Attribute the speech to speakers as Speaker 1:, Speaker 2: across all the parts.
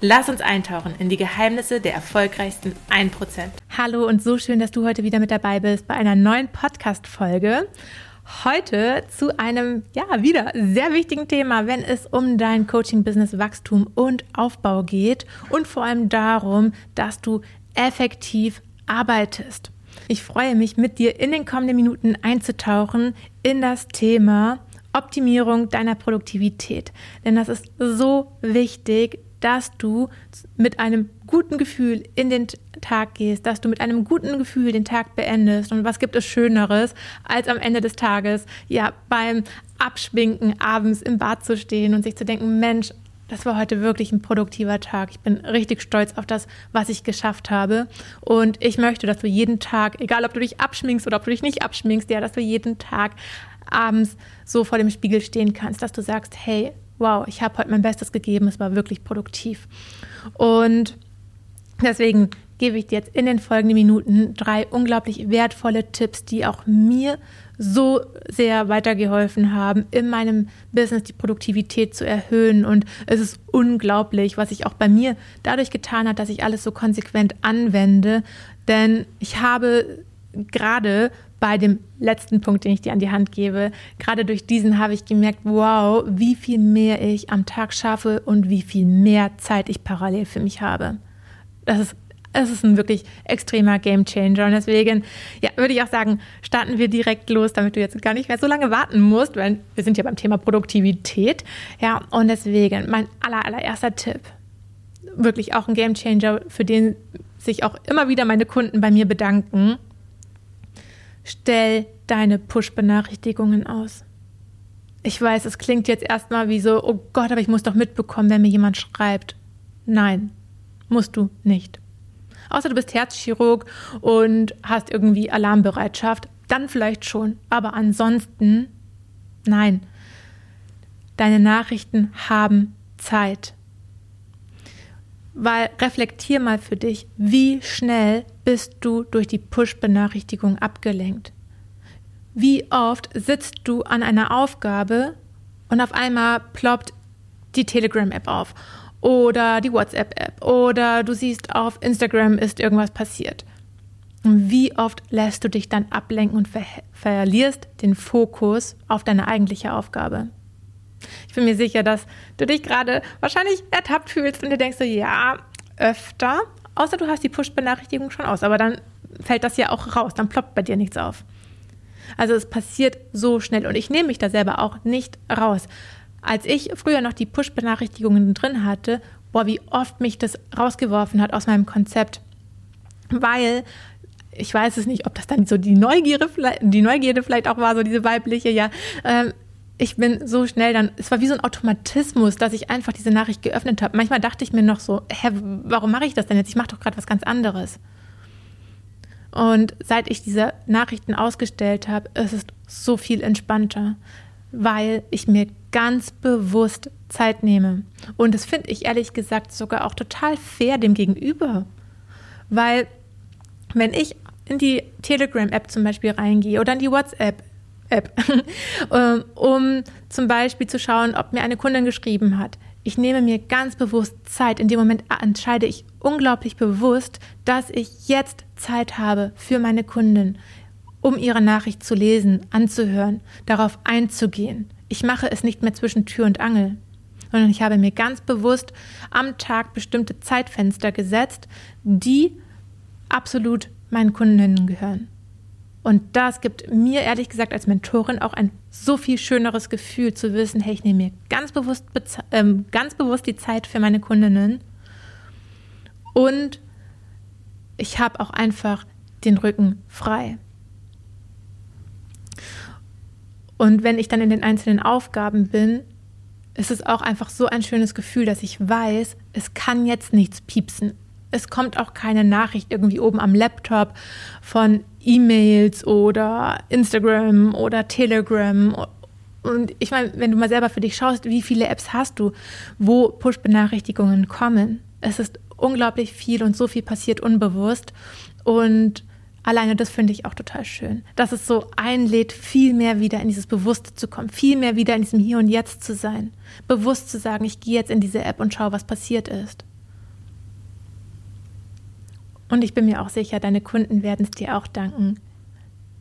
Speaker 1: Lass uns eintauchen in die Geheimnisse der erfolgreichsten 1%.
Speaker 2: Hallo und so schön, dass du heute wieder mit dabei bist bei einer neuen Podcast-Folge. Heute zu einem, ja, wieder sehr wichtigen Thema, wenn es um dein Coaching-Business Wachstum und Aufbau geht und vor allem darum, dass du effektiv arbeitest. Ich freue mich, mit dir in den kommenden Minuten einzutauchen in das Thema Optimierung deiner Produktivität. Denn das ist so wichtig, dass du mit einem guten Gefühl in den Tag gehst, dass du mit einem guten Gefühl den Tag beendest. Und was gibt es Schöneres, als am Ende des Tages, ja, beim Abschminken abends im Bad zu stehen und sich zu denken, Mensch, das war heute wirklich ein produktiver Tag. Ich bin richtig stolz auf das, was ich geschafft habe. Und ich möchte, dass du jeden Tag, egal ob du dich abschminkst oder ob du dich nicht abschminkst, ja, dass du jeden Tag abends so vor dem Spiegel stehen kannst, dass du sagst, hey, wow, ich habe heute mein Bestes gegeben, es war wirklich produktiv. Und deswegen gebe ich dir jetzt in den folgenden Minuten drei unglaublich wertvolle Tipps, die auch mir so sehr weitergeholfen haben, in meinem Business die Produktivität zu erhöhen. Und es ist unglaublich, was sich auch bei mir dadurch getan hat, dass ich alles so konsequent anwende. Denn ich habe gerade bei dem letzten Punkt, den ich dir an die Hand gebe, gerade durch diesen habe ich gemerkt, wow, wie viel mehr ich am Tag schaffe und wie viel mehr Zeit ich parallel für mich habe. Das ist es ist ein wirklich extremer Game Changer. Und deswegen, ja, würde ich auch sagen, starten wir direkt los, damit du jetzt gar nicht mehr so lange warten musst, weil wir sind ja beim Thema Produktivität. Ja, und deswegen mein aller, allererster Tipp. Wirklich auch ein Game Changer, für den sich auch immer wieder meine Kunden bei mir bedanken stell deine Push-Benachrichtigungen aus. Ich weiß, es klingt jetzt erstmal wie so, oh Gott, aber ich muss doch mitbekommen, wenn mir jemand schreibt. Nein, musst du nicht. Außer du bist Herzchirurg und hast irgendwie Alarmbereitschaft, dann vielleicht schon. Aber ansonsten, nein. Deine Nachrichten haben Zeit. Weil reflektier mal für dich, wie schnell bist du durch die Push-Benachrichtigung abgelenkt. Wie oft sitzt du an einer Aufgabe und auf einmal ploppt die Telegram-App auf oder die WhatsApp-App oder du siehst auf Instagram ist irgendwas passiert. Und wie oft lässt du dich dann ablenken und ver verlierst den Fokus auf deine eigentliche Aufgabe? Ich bin mir sicher, dass du dich gerade wahrscheinlich ertappt fühlst und dir denkst so, ja, öfter. Außer du hast die Push-Benachrichtigung schon aus, aber dann fällt das ja auch raus, dann ploppt bei dir nichts auf. Also es passiert so schnell und ich nehme mich da selber auch nicht raus. Als ich früher noch die Push-Benachrichtigungen drin hatte, boah, wie oft mich das rausgeworfen hat aus meinem Konzept. Weil ich weiß es nicht, ob das dann so die Neugierde, die Neugierde vielleicht auch war, so diese weibliche, ja. Ähm, ich bin so schnell dann, es war wie so ein Automatismus, dass ich einfach diese Nachricht geöffnet habe. Manchmal dachte ich mir noch so, hä, warum mache ich das denn jetzt? Ich mache doch gerade was ganz anderes. Und seit ich diese Nachrichten ausgestellt habe, ist es so viel entspannter, weil ich mir ganz bewusst Zeit nehme. Und das finde ich ehrlich gesagt sogar auch total fair dem Gegenüber. Weil wenn ich in die Telegram-App zum Beispiel reingehe oder in die WhatsApp, App, ähm, um zum Beispiel zu schauen, ob mir eine Kundin geschrieben hat. Ich nehme mir ganz bewusst Zeit. In dem Moment entscheide ich unglaublich bewusst, dass ich jetzt Zeit habe für meine Kundin, um ihre Nachricht zu lesen, anzuhören, darauf einzugehen. Ich mache es nicht mehr zwischen Tür und Angel, sondern ich habe mir ganz bewusst am Tag bestimmte Zeitfenster gesetzt, die absolut meinen Kundinnen gehören. Und das gibt mir ehrlich gesagt als Mentorin auch ein so viel schöneres Gefühl zu wissen, hey, ich nehme mir ganz bewusst, ähm, ganz bewusst die Zeit für meine Kundinnen und ich habe auch einfach den Rücken frei. Und wenn ich dann in den einzelnen Aufgaben bin, ist es auch einfach so ein schönes Gefühl, dass ich weiß, es kann jetzt nichts piepsen. Es kommt auch keine Nachricht irgendwie oben am Laptop von E-Mails oder Instagram oder Telegram. Und ich meine, wenn du mal selber für dich schaust, wie viele Apps hast du, wo Push-Benachrichtigungen kommen. Es ist unglaublich viel und so viel passiert unbewusst. Und alleine das finde ich auch total schön, dass es so einlädt, viel mehr wieder in dieses Bewusste zu kommen, viel mehr wieder in diesem Hier und Jetzt zu sein, bewusst zu sagen, ich gehe jetzt in diese App und schaue, was passiert ist. Und ich bin mir auch sicher, deine Kunden werden es dir auch danken.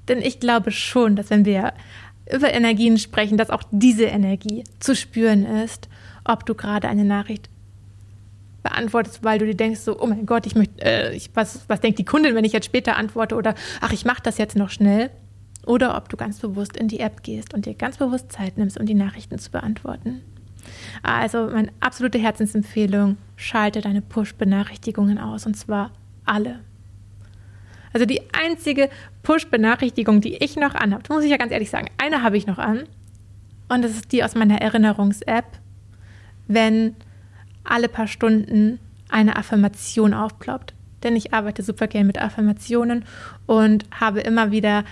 Speaker 2: Denn ich glaube schon, dass wenn wir über Energien sprechen, dass auch diese Energie zu spüren ist, ob du gerade eine Nachricht beantwortest, weil du dir denkst, so, oh mein Gott, ich möchte, äh, ich, was, was denkt die Kundin, wenn ich jetzt später antworte oder ach, ich mache das jetzt noch schnell. Oder ob du ganz bewusst in die App gehst und dir ganz bewusst Zeit nimmst, um die Nachrichten zu beantworten. Also meine absolute Herzensempfehlung, schalte deine Push-Benachrichtigungen aus und zwar alle. Also die einzige Push-Benachrichtigung, die ich noch anhabe, muss ich ja ganz ehrlich sagen, eine habe ich noch an und das ist die aus meiner Erinnerungs-App, wenn alle paar Stunden eine Affirmation aufploppt. Denn ich arbeite super gerne mit Affirmationen und habe immer wieder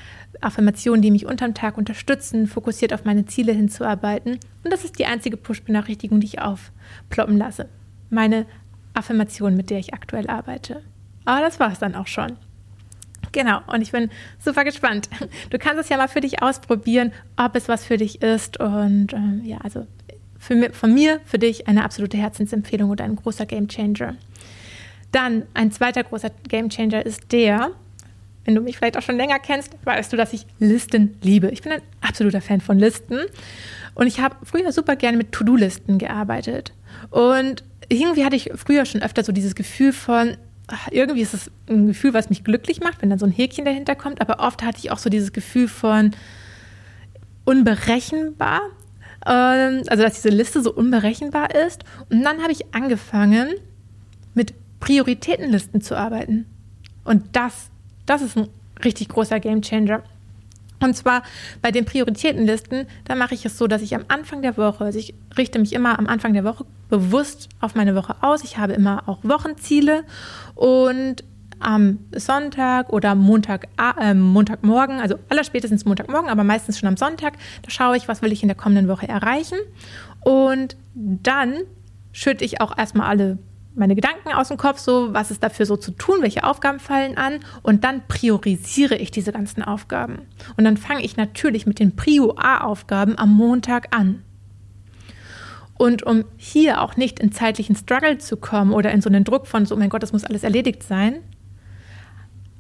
Speaker 2: Affirmationen, die mich unterm Tag unterstützen, fokussiert auf meine Ziele hinzuarbeiten. Und das ist die einzige Push-Benachrichtigung, die ich aufploppen lasse. Meine Affirmation, mit der ich aktuell arbeite. Aber das war es dann auch schon. Genau, und ich bin super gespannt. Du kannst es ja mal für dich ausprobieren, ob es was für dich ist. Und ähm, ja, also für, von mir, für dich eine absolute Herzensempfehlung und ein großer Gamechanger. Dann ein zweiter großer Gamechanger ist der, wenn du mich vielleicht auch schon länger kennst, weißt du, dass ich Listen liebe. Ich bin ein absoluter Fan von Listen und ich habe früher super gerne mit To-Do-Listen gearbeitet. Und irgendwie hatte ich früher schon öfter so dieses Gefühl von, irgendwie ist es ein Gefühl, was mich glücklich macht, wenn dann so ein Häkchen dahinter kommt, aber oft hatte ich auch so dieses Gefühl von unberechenbar. Ähm, also dass diese Liste so unberechenbar ist. Und dann habe ich angefangen, mit Prioritätenlisten zu arbeiten. Und das, das ist ein richtig großer Gamechanger. Und zwar bei den Prioritätenlisten, da mache ich es so, dass ich am Anfang der Woche, also ich richte mich immer am Anfang der Woche bewusst auf meine Woche aus. Ich habe immer auch Wochenziele und am Sonntag oder Montag, äh, Montagmorgen, also allerspätestens Montagmorgen, aber meistens schon am Sonntag, da schaue ich, was will ich in der kommenden Woche erreichen. Und dann schütte ich auch erstmal alle meine Gedanken aus dem Kopf, so was ist dafür so zu tun, welche Aufgaben fallen an und dann priorisiere ich diese ganzen Aufgaben. Und dann fange ich natürlich mit den Prio A-Aufgaben am Montag an. Und um hier auch nicht in zeitlichen Struggle zu kommen oder in so einen Druck von so, oh mein Gott, das muss alles erledigt sein,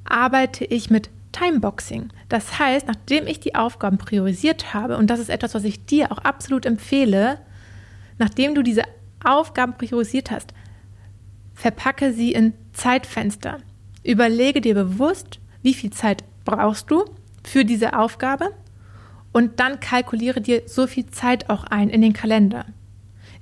Speaker 2: arbeite ich mit Timeboxing. Das heißt, nachdem ich die Aufgaben priorisiert habe, und das ist etwas, was ich dir auch absolut empfehle, nachdem du diese Aufgaben priorisiert hast, verpacke sie in Zeitfenster. Überlege dir bewusst, wie viel Zeit brauchst du für diese Aufgabe und dann kalkuliere dir so viel Zeit auch ein in den Kalender.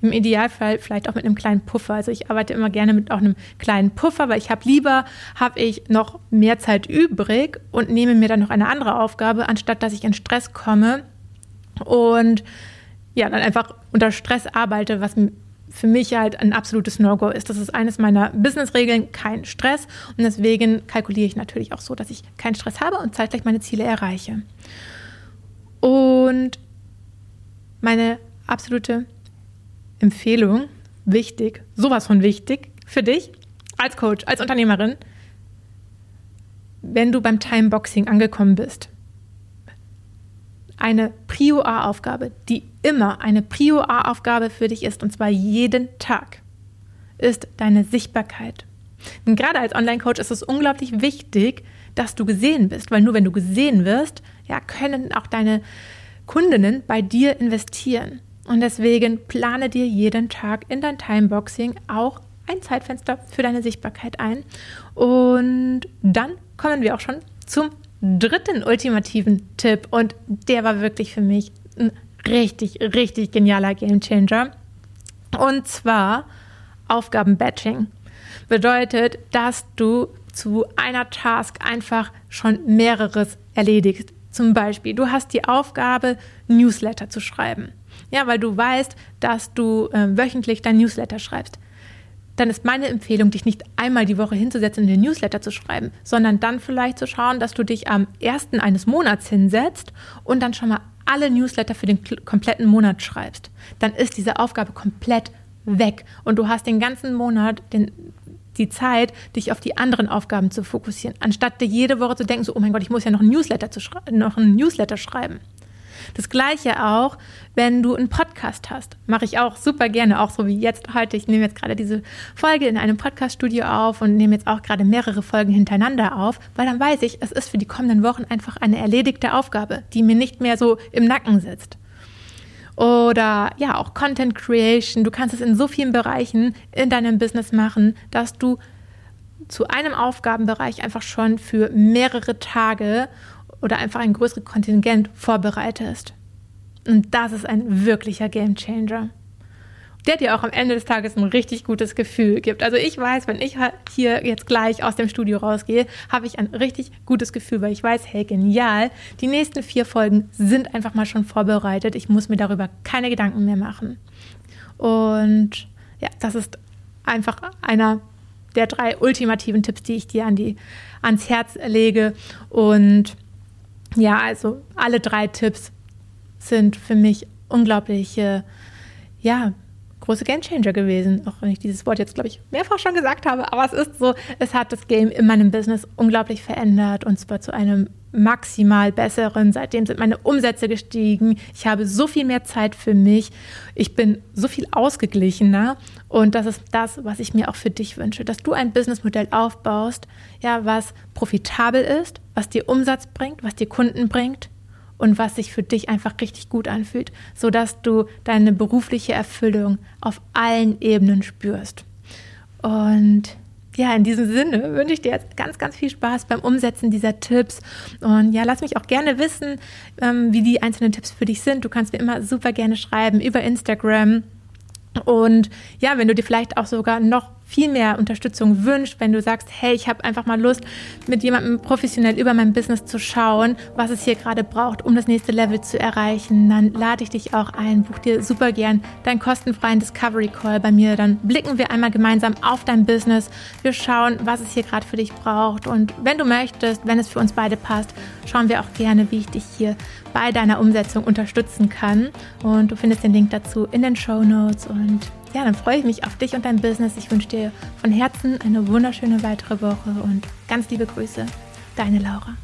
Speaker 2: Im Idealfall vielleicht auch mit einem kleinen Puffer. Also ich arbeite immer gerne mit auch einem kleinen Puffer, weil ich habe lieber, habe ich noch mehr Zeit übrig und nehme mir dann noch eine andere Aufgabe, anstatt dass ich in Stress komme und ja, dann einfach unter Stress arbeite, was für mich halt ein absolutes No-Go ist. Das ist eines meiner Business-Regeln, kein Stress. Und deswegen kalkuliere ich natürlich auch so, dass ich keinen Stress habe und zeitgleich meine Ziele erreiche. Und meine absolute Empfehlung, wichtig, sowas von wichtig für dich als Coach, als Unternehmerin, wenn du beim Timeboxing angekommen bist. Eine Prio A-Aufgabe, die immer eine Prio A-Aufgabe für dich ist, und zwar jeden Tag, ist deine Sichtbarkeit. Und gerade als Online-Coach ist es unglaublich wichtig, dass du gesehen bist, weil nur wenn du gesehen wirst, ja, können auch deine Kundinnen bei dir investieren. Und deswegen plane dir jeden Tag in dein Timeboxing auch ein Zeitfenster für deine Sichtbarkeit ein. Und dann kommen wir auch schon zum dritten ultimativen Tipp. Und der war wirklich für mich ein richtig, richtig genialer Gamechanger. Und zwar Aufgabenbatching. Bedeutet, dass du zu einer Task einfach schon mehreres erledigst. Zum Beispiel, du hast die Aufgabe, Newsletter zu schreiben. Ja, weil du weißt, dass du äh, wöchentlich dein Newsletter schreibst. Dann ist meine Empfehlung, dich nicht einmal die Woche hinzusetzen und den Newsletter zu schreiben, sondern dann vielleicht zu schauen, dass du dich am ersten eines Monats hinsetzt und dann schon mal alle Newsletter für den kompletten Monat schreibst. Dann ist diese Aufgabe komplett weg und du hast den ganzen Monat den, die Zeit, dich auf die anderen Aufgaben zu fokussieren, anstatt dir jede Woche zu denken, so, oh mein Gott, ich muss ja noch ein Newsletter, zu noch einen Newsletter schreiben. Das gleiche auch, wenn du einen Podcast hast. Mache ich auch super gerne, auch so wie jetzt heute. Ich nehme jetzt gerade diese Folge in einem Podcaststudio auf und nehme jetzt auch gerade mehrere Folgen hintereinander auf, weil dann weiß ich, es ist für die kommenden Wochen einfach eine erledigte Aufgabe, die mir nicht mehr so im Nacken sitzt. Oder ja, auch Content Creation. Du kannst es in so vielen Bereichen in deinem Business machen, dass du zu einem Aufgabenbereich einfach schon für mehrere Tage oder einfach ein größeres Kontingent vorbereitest. Und das ist ein wirklicher Game Changer der dir auch am Ende des Tages ein richtig gutes Gefühl gibt. Also ich weiß, wenn ich hier jetzt gleich aus dem Studio rausgehe, habe ich ein richtig gutes Gefühl, weil ich weiß, hey, genial, die nächsten vier Folgen sind einfach mal schon vorbereitet. Ich muss mir darüber keine Gedanken mehr machen. Und ja, das ist einfach einer der drei ultimativen Tipps, die ich dir an die, ans Herz lege. Und ja, also alle drei Tipps sind für mich unglaubliche, ja, große Gamechanger gewesen. Auch wenn ich dieses Wort jetzt, glaube ich, mehrfach schon gesagt habe. Aber es ist so, es hat das Game in meinem Business unglaublich verändert und zwar zu einem maximal besseren. Seitdem sind meine Umsätze gestiegen. Ich habe so viel mehr Zeit für mich. Ich bin so viel ausgeglichener. Und das ist das, was ich mir auch für dich wünsche, dass du ein Businessmodell aufbaust, ja, was profitabel ist, was dir Umsatz bringt, was dir Kunden bringt und was sich für dich einfach richtig gut anfühlt, sodass du deine berufliche Erfüllung auf allen Ebenen spürst. Und ja, in diesem Sinne wünsche ich dir jetzt ganz, ganz viel Spaß beim Umsetzen dieser Tipps. Und ja, lass mich auch gerne wissen, ähm, wie die einzelnen Tipps für dich sind. Du kannst mir immer super gerne schreiben über Instagram. Und ja, wenn du dir vielleicht auch sogar noch viel mehr Unterstützung wünscht, wenn du sagst, hey, ich habe einfach mal Lust, mit jemandem professionell über mein Business zu schauen, was es hier gerade braucht, um das nächste Level zu erreichen, dann lade ich dich auch ein, buch dir super gern deinen kostenfreien Discovery Call bei mir. Dann blicken wir einmal gemeinsam auf dein Business. Wir schauen, was es hier gerade für dich braucht. Und wenn du möchtest, wenn es für uns beide passt, schauen wir auch gerne, wie ich dich hier bei deiner Umsetzung unterstützen kann. Und du findest den Link dazu in den Show Notes und ja, dann freue ich mich auf dich und dein Business. Ich wünsche dir von Herzen eine wunderschöne weitere Woche und ganz liebe Grüße, deine Laura.